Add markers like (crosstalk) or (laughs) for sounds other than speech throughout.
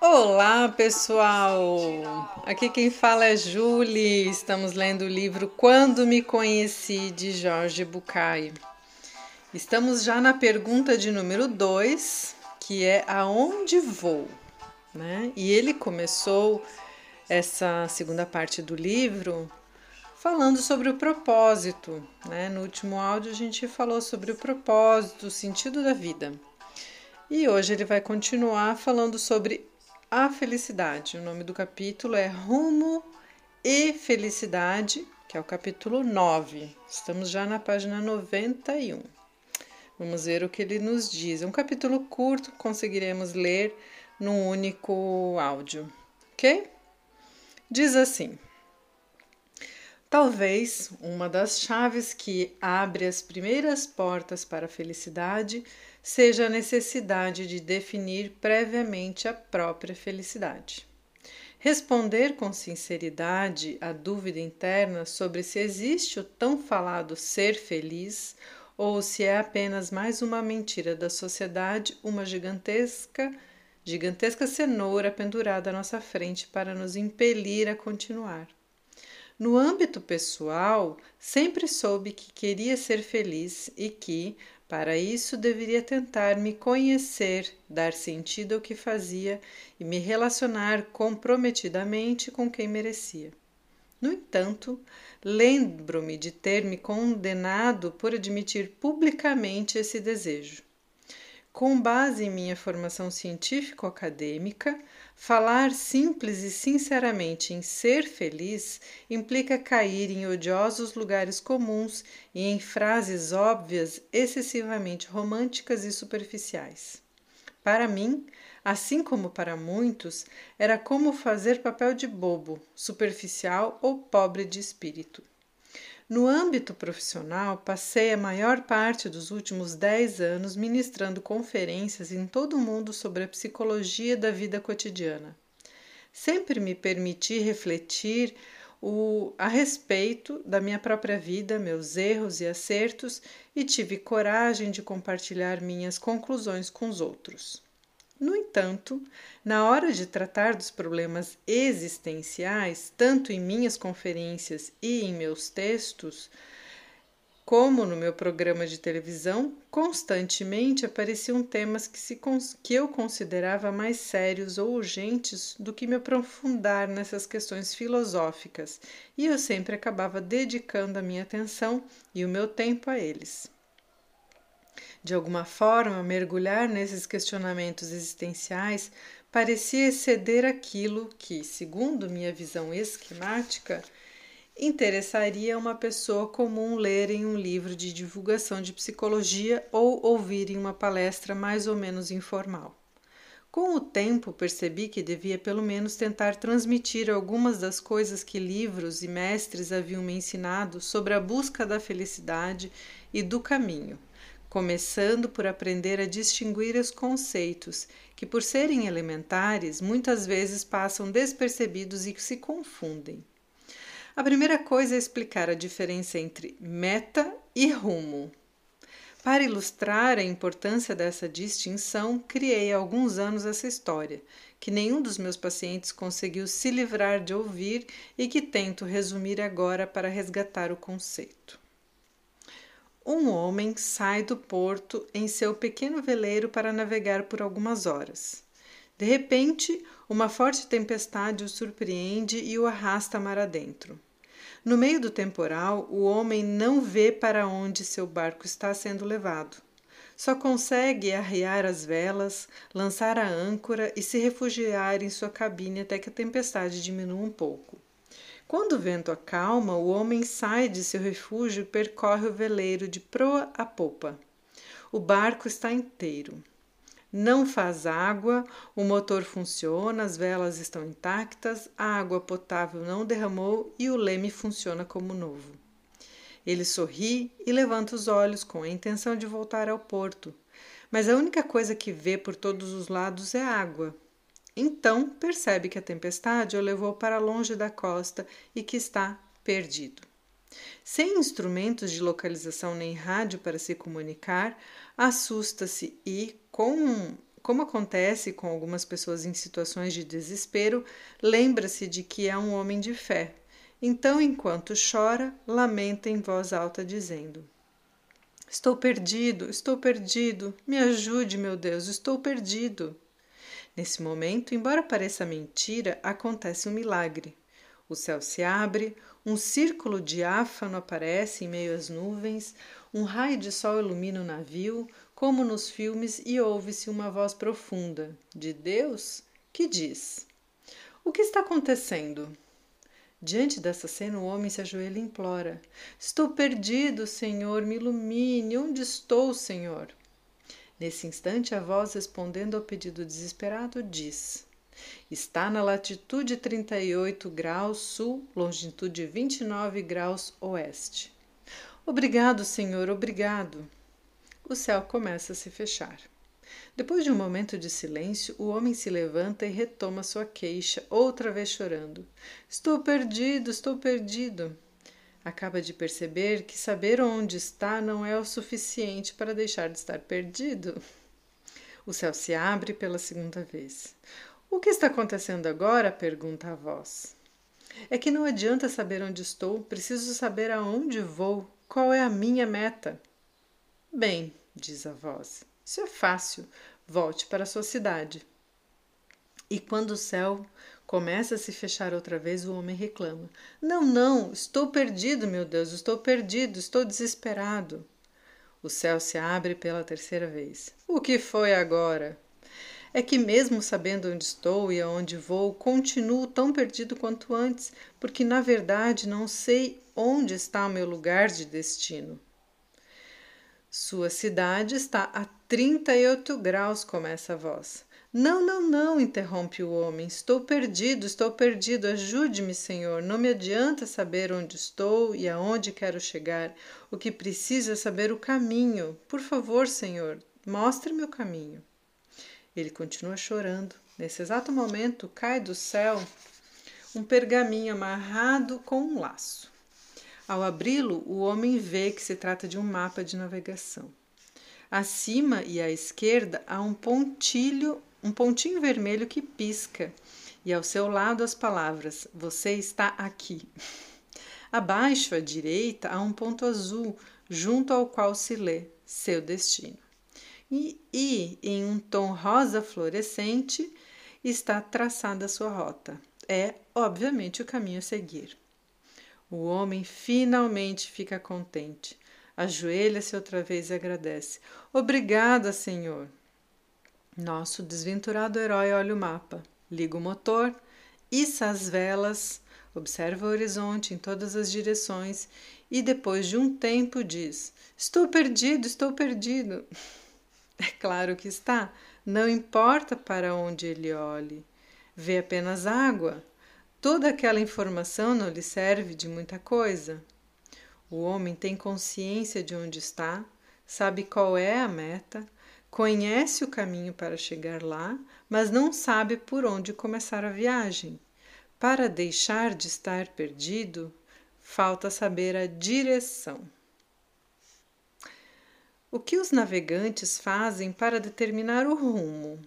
Olá, pessoal! Aqui quem fala é Julie. Estamos lendo o livro Quando Me Conheci de Jorge Bucay. Estamos já na pergunta de número 2, que é aonde vou, né? E ele começou essa segunda parte do livro falando sobre o propósito, né? No último áudio a gente falou sobre o propósito, o sentido da vida. E hoje ele vai continuar falando sobre a felicidade. O nome do capítulo é Rumo e Felicidade, que é o capítulo 9. Estamos já na página 91. Vamos ver o que ele nos diz. É um capítulo curto, conseguiremos ler num único áudio, ok? Diz assim: Talvez uma das chaves que abre as primeiras portas para a felicidade seja a necessidade de definir previamente a própria felicidade. Responder com sinceridade à dúvida interna sobre se existe o tão falado ser feliz ou se é apenas mais uma mentira da sociedade, uma gigantesca gigantesca cenoura pendurada à nossa frente para nos impelir a continuar. No âmbito pessoal, sempre soube que queria ser feliz e que, para isso, deveria tentar me conhecer, dar sentido ao que fazia e me relacionar comprometidamente com quem merecia. No entanto, lembro-me de ter me condenado por admitir publicamente esse desejo. Com base em minha formação científico-acadêmica, falar simples e sinceramente em ser feliz implica cair em odiosos lugares comuns e em frases óbvias excessivamente românticas e superficiais. Para mim, assim como para muitos, era como fazer papel de bobo, superficial ou pobre de espírito. No âmbito profissional, passei a maior parte dos últimos 10 anos ministrando conferências em todo o mundo sobre a psicologia da vida cotidiana. Sempre me permiti refletir o, a respeito da minha própria vida, meus erros e acertos, e tive coragem de compartilhar minhas conclusões com os outros. No entanto, na hora de tratar dos problemas existenciais, tanto em minhas conferências e em meus textos, como no meu programa de televisão, constantemente apareciam temas que, se, que eu considerava mais sérios ou urgentes do que me aprofundar nessas questões filosóficas, e eu sempre acabava dedicando a minha atenção e o meu tempo a eles. De alguma forma, mergulhar nesses questionamentos existenciais parecia exceder aquilo que, segundo minha visão esquemática, interessaria uma pessoa comum ler em um livro de divulgação de psicologia ou ouvir em uma palestra mais ou menos informal. Com o tempo, percebi que devia pelo menos tentar transmitir algumas das coisas que livros e mestres haviam me ensinado sobre a busca da felicidade e do caminho, começando por aprender a distinguir os conceitos, que, por serem elementares, muitas vezes passam despercebidos e se confundem. A primeira coisa é explicar a diferença entre meta e rumo. Para ilustrar a importância dessa distinção, criei há alguns anos essa história, que nenhum dos meus pacientes conseguiu se livrar de ouvir e que tento resumir agora para resgatar o conceito um homem sai do porto em seu pequeno veleiro para navegar por algumas horas. De repente, uma forte tempestade o surpreende e o arrasta mar adentro. No meio do temporal, o homem não vê para onde seu barco está sendo levado. Só consegue arriar as velas, lançar a âncora e se refugiar em sua cabine até que a tempestade diminua um pouco. Quando o vento acalma, o homem sai de seu refúgio e percorre o veleiro de proa a popa. O barco está inteiro. Não faz água, o motor funciona, as velas estão intactas, a água potável não derramou e o leme funciona como novo. Ele sorri e levanta os olhos com a intenção de voltar ao porto, mas a única coisa que vê por todos os lados é água. Então percebe que a tempestade o levou para longe da costa e que está perdido. Sem instrumentos de localização nem rádio para se comunicar, assusta-se e, com, como acontece com algumas pessoas em situações de desespero, lembra-se de que é um homem de fé. Então, enquanto chora, lamenta em voz alta, dizendo: Estou perdido, estou perdido, me ajude, meu Deus, estou perdido. Nesse momento, embora pareça mentira, acontece um milagre. O céu se abre, um círculo diáfano aparece em meio às nuvens, um raio de sol ilumina o navio, como nos filmes, e ouve-se uma voz profunda de Deus que diz: O que está acontecendo? Diante dessa cena, o homem se ajoelha e implora: Estou perdido, Senhor, me ilumine. Onde estou, Senhor? Nesse instante, a voz, respondendo ao pedido desesperado, diz: Está na latitude 38 graus sul, longitude 29 graus oeste. Obrigado, Senhor, obrigado. O céu começa a se fechar. Depois de um momento de silêncio, o homem se levanta e retoma sua queixa, outra vez chorando. Estou perdido, estou perdido acaba de perceber que saber onde está não é o suficiente para deixar de estar perdido. O céu se abre pela segunda vez. O que está acontecendo agora? pergunta a voz. É que não adianta saber onde estou, preciso saber aonde vou, qual é a minha meta. Bem, diz a voz, isso é fácil. Volte para a sua cidade. E quando o céu Começa a se fechar outra vez, o homem reclama: Não, não, estou perdido, meu Deus, estou perdido, estou desesperado. O céu se abre pela terceira vez. O que foi agora? É que, mesmo sabendo onde estou e aonde vou, continuo tão perdido quanto antes, porque na verdade não sei onde está o meu lugar de destino. Sua cidade está a 38 graus, começa a voz. Não, não, não, interrompe o homem. Estou perdido, estou perdido. Ajude-me, Senhor. Não me adianta saber onde estou e aonde quero chegar. O que preciso é saber o caminho. Por favor, Senhor, mostre-me o caminho. Ele continua chorando. Nesse exato momento, cai do céu um pergaminho amarrado com um laço. Ao abri-lo, o homem vê que se trata de um mapa de navegação. Acima e à esquerda há um pontilho um pontinho vermelho que pisca e ao seu lado as palavras: Você está aqui. Abaixo à direita há um ponto azul, junto ao qual se lê Seu destino. E, e em um tom rosa fluorescente está traçada a sua rota. É, obviamente, o caminho a seguir. O homem finalmente fica contente. Ajoelha-se outra vez e agradece. Obrigada, Senhor. Nosso desventurado herói olha o mapa, liga o motor, issa as velas, observa o horizonte em todas as direções e depois de um tempo diz: Estou perdido, estou perdido. (laughs) É claro que está, não importa para onde ele olhe. Vê apenas água. Toda aquela informação não lhe serve de muita coisa. O homem tem consciência de onde está, sabe qual é a meta, Conhece o caminho para chegar lá, mas não sabe por onde começar a viagem. Para deixar de estar perdido, falta saber a direção. O que os navegantes fazem para determinar o rumo?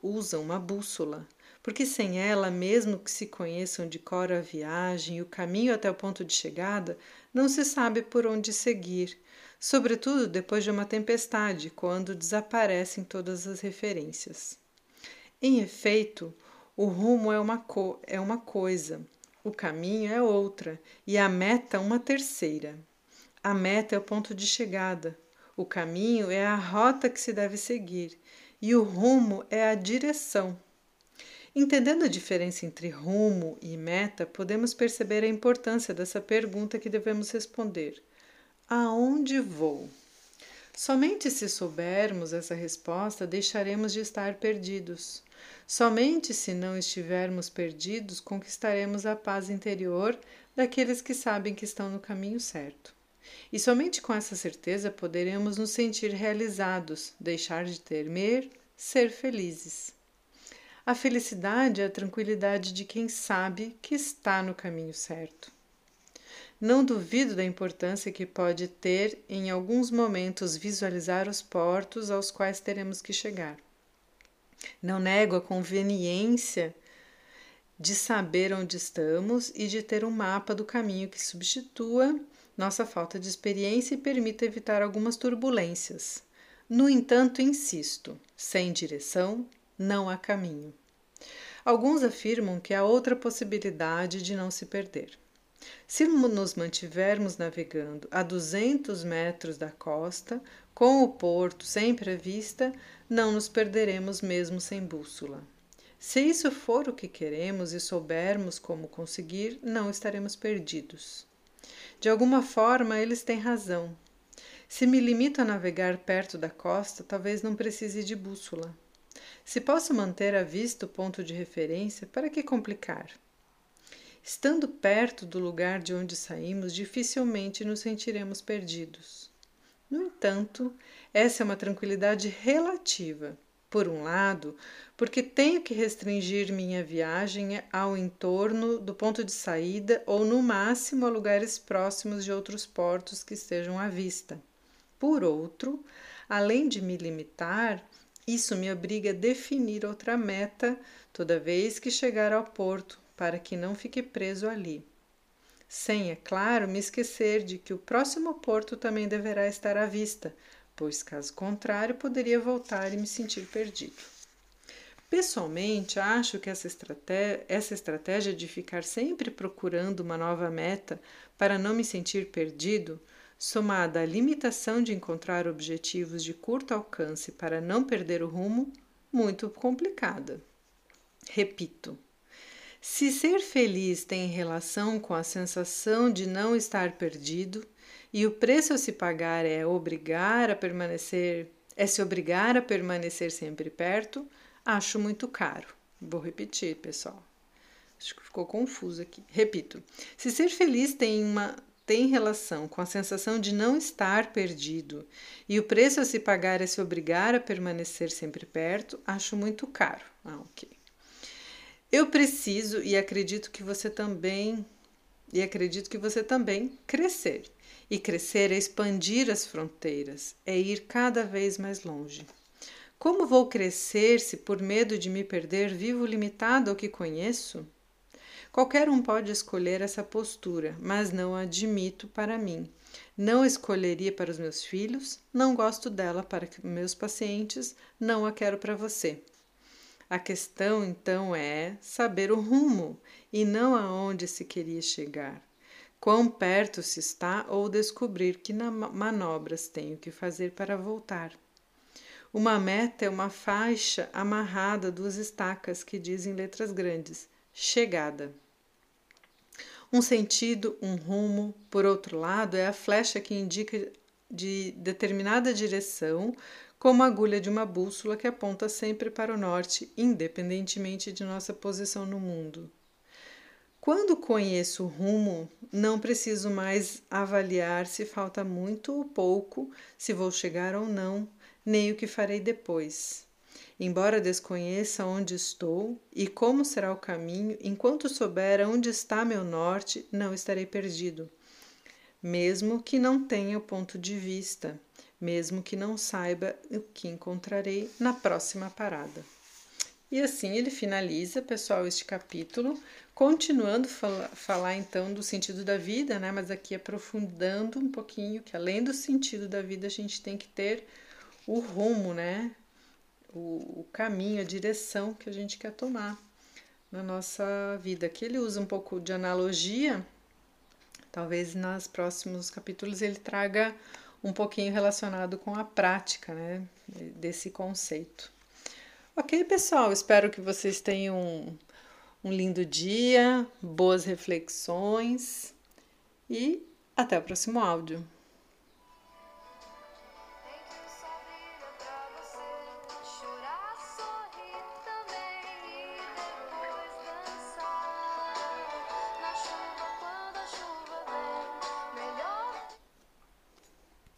Usam uma bússola, porque sem ela, mesmo que se conheçam de cor a viagem e o caminho até o ponto de chegada, não se sabe por onde seguir sobretudo depois de uma tempestade, quando desaparecem todas as referências. Em efeito, o rumo é uma, co é uma coisa, o caminho é outra e a meta uma terceira. A meta é o ponto de chegada, o caminho é a rota que se deve seguir e o rumo é a direção. Entendendo a diferença entre rumo e meta, podemos perceber a importância dessa pergunta que devemos responder. Aonde vou? Somente se soubermos essa resposta, deixaremos de estar perdidos. Somente se não estivermos perdidos, conquistaremos a paz interior daqueles que sabem que estão no caminho certo. E somente com essa certeza poderemos nos sentir realizados, deixar de temer, ser felizes. A felicidade é a tranquilidade de quem sabe que está no caminho certo. Não duvido da importância que pode ter em alguns momentos visualizar os portos aos quais teremos que chegar. Não nego a conveniência de saber onde estamos e de ter um mapa do caminho que substitua nossa falta de experiência e permita evitar algumas turbulências. No entanto, insisto: sem direção não há caminho. Alguns afirmam que há outra possibilidade de não se perder. Se nos mantivermos navegando a 200 metros da costa, com o porto sempre à vista, não nos perderemos mesmo sem bússola. Se isso for o que queremos e soubermos como conseguir, não estaremos perdidos. De alguma forma, eles têm razão. Se me limito a navegar perto da costa, talvez não precise de bússola. Se posso manter à vista o ponto de referência, para que complicar? Estando perto do lugar de onde saímos, dificilmente nos sentiremos perdidos. No entanto, essa é uma tranquilidade relativa. Por um lado, porque tenho que restringir minha viagem ao entorno do ponto de saída ou, no máximo, a lugares próximos de outros portos que estejam à vista. Por outro, além de me limitar, isso me obriga a definir outra meta toda vez que chegar ao porto, para que não fique preso ali. Sem, é claro, me esquecer de que o próximo porto também deverá estar à vista, pois, caso contrário, poderia voltar e me sentir perdido. Pessoalmente, acho que essa estratégia, essa estratégia de ficar sempre procurando uma nova meta para não me sentir perdido somada à limitação de encontrar objetivos de curto alcance para não perder o rumo, muito complicada. Repito, se ser feliz tem relação com a sensação de não estar perdido e o preço a se pagar é obrigar a permanecer, é se obrigar a permanecer sempre perto, acho muito caro. Vou repetir, pessoal. Acho que ficou confuso aqui. Repito. Se ser feliz tem uma tem relação com a sensação de não estar perdido e o preço a se pagar é se obrigar a permanecer sempre perto, acho muito caro. Ah, ok. Eu preciso e acredito que você também e acredito que você também crescer. E crescer é expandir as fronteiras, é ir cada vez mais longe. Como vou crescer se por medo de me perder vivo limitado ao que conheço? Qualquer um pode escolher essa postura, mas não a admito para mim. Não escolheria para os meus filhos, não gosto dela para meus pacientes, não a quero para você. A questão então é saber o rumo e não aonde se queria chegar. Quão perto se está ou descobrir que manobras tenho que fazer para voltar. Uma meta é uma faixa amarrada duas estacas que dizem letras grandes: chegada. Um sentido, um rumo, por outro lado, é a flecha que indica de determinada direção, como a agulha de uma bússola que aponta sempre para o norte, independentemente de nossa posição no mundo. Quando conheço o rumo, não preciso mais avaliar se falta muito ou pouco, se vou chegar ou não, nem o que farei depois. Embora desconheça onde estou e como será o caminho, enquanto souber onde está meu norte, não estarei perdido. Mesmo que não tenha o ponto de vista, mesmo que não saiba o que encontrarei na próxima parada. E assim ele finaliza, pessoal, este capítulo, continuando a falar então do sentido da vida, né? Mas aqui aprofundando um pouquinho que além do sentido da vida a gente tem que ter o rumo, né? o, o caminho, a direção que a gente quer tomar na nossa vida. Aqui ele usa um pouco de analogia, talvez nos próximos capítulos ele traga um pouquinho relacionado com a prática né, desse conceito. Ok, pessoal, espero que vocês tenham um, um lindo dia, boas reflexões e até o próximo áudio.